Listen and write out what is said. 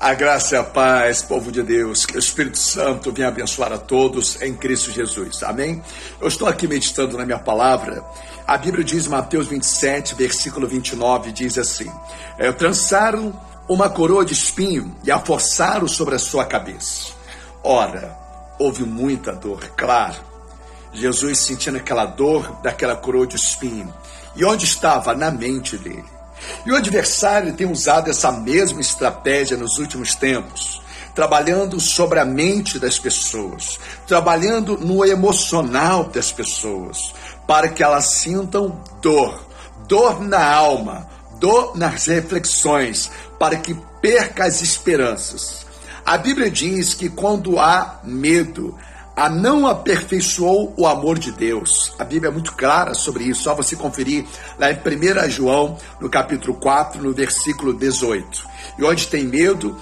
A graça e a paz, povo de Deus, que o Espírito Santo venha abençoar a todos em Cristo Jesus. Amém? Eu estou aqui meditando na minha palavra. A Bíblia diz, Mateus 27, versículo 29, diz assim: é, Trançaram uma coroa de espinho e a forçaram sobre a sua cabeça. Ora, houve muita dor, claro. Jesus sentindo aquela dor daquela coroa de espinho. E onde estava? Na mente dele. E o adversário tem usado essa mesma estratégia nos últimos tempos, trabalhando sobre a mente das pessoas, trabalhando no emocional das pessoas, para que elas sintam dor, dor na alma, dor nas reflexões, para que perca as esperanças. A Bíblia diz que quando há medo, a não aperfeiçoou o amor de Deus. A Bíblia é muito clara sobre isso, só você conferir lá em 1 João, no capítulo 4, no versículo 18. E onde tem medo,